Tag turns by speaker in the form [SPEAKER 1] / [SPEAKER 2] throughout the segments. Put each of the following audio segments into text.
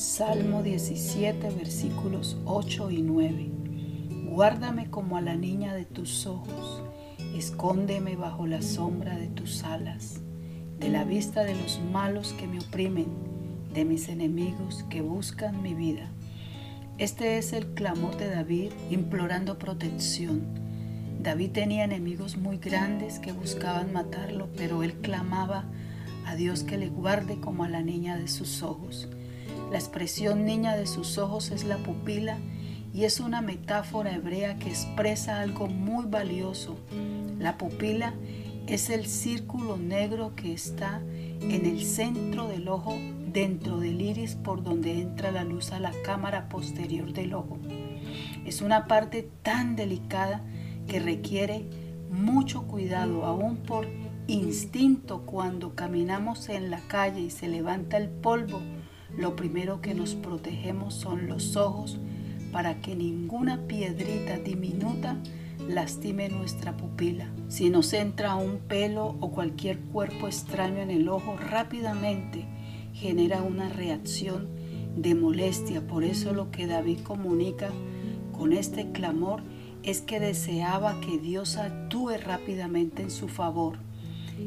[SPEAKER 1] Salmo 17, versículos 8 y 9. Guárdame como a la niña de tus ojos, escóndeme bajo la sombra de tus alas, de la vista de los malos que me oprimen, de mis enemigos que buscan mi vida. Este es el clamor de David implorando protección. David tenía enemigos muy grandes que buscaban matarlo, pero él clamaba a Dios que le guarde como a la niña de sus ojos. La expresión niña de sus ojos es la pupila y es una metáfora hebrea que expresa algo muy valioso. La pupila es el círculo negro que está en el centro del ojo dentro del iris por donde entra la luz a la cámara posterior del ojo. Es una parte tan delicada que requiere mucho cuidado, aún por instinto cuando caminamos en la calle y se levanta el polvo lo primero que nos protegemos son los ojos para que ninguna piedrita diminuta lastime nuestra pupila. Si nos entra un pelo o cualquier cuerpo extraño en el ojo, rápidamente genera una reacción de molestia. Por eso lo que David comunica con este clamor es que deseaba que Dios actúe rápidamente en su favor.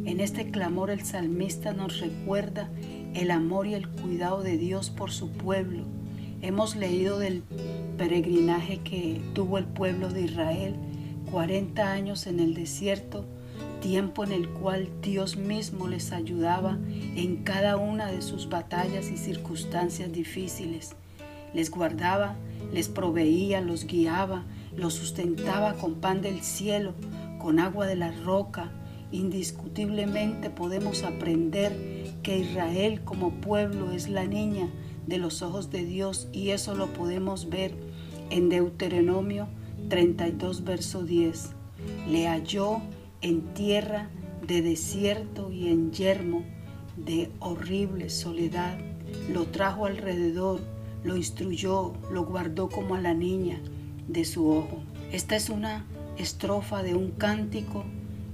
[SPEAKER 1] En este clamor el salmista nos recuerda el amor y el cuidado de Dios por su pueblo. Hemos leído del peregrinaje que tuvo el pueblo de Israel, 40 años en el desierto, tiempo en el cual Dios mismo les ayudaba en cada una de sus batallas y circunstancias difíciles. Les guardaba, les proveía, los guiaba, los sustentaba con pan del cielo, con agua de la roca, Indiscutiblemente podemos aprender que Israel como pueblo es la niña de los ojos de Dios y eso lo podemos ver en Deuteronomio 32, verso 10. Le halló en tierra de desierto y en yermo de horrible soledad. Lo trajo alrededor, lo instruyó, lo guardó como a la niña de su ojo. Esta es una estrofa de un cántico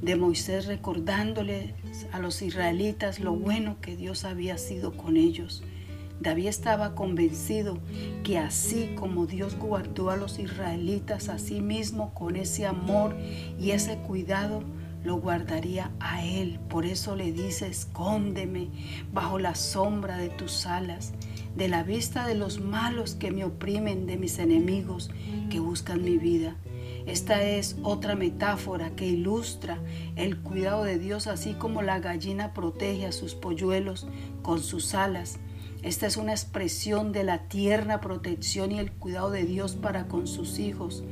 [SPEAKER 1] de Moisés recordándoles a los israelitas lo bueno que Dios había sido con ellos. David estaba convencido que así como Dios guardó a los israelitas a sí mismo con ese amor y ese cuidado, lo guardaría a él. Por eso le dice, escóndeme bajo la sombra de tus alas, de la vista de los malos que me oprimen, de mis enemigos que buscan mi vida. Esta es otra metáfora que ilustra el cuidado de Dios, así como la gallina protege a sus polluelos con sus alas. Esta es una expresión de la tierna protección y el cuidado de Dios para con sus hijos.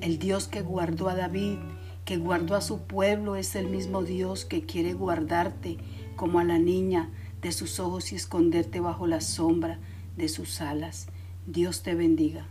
[SPEAKER 1] El Dios que guardó a David, que guardó a su pueblo, es el mismo Dios que quiere guardarte como a la niña de sus ojos y esconderte bajo la sombra de sus alas. Dios te bendiga.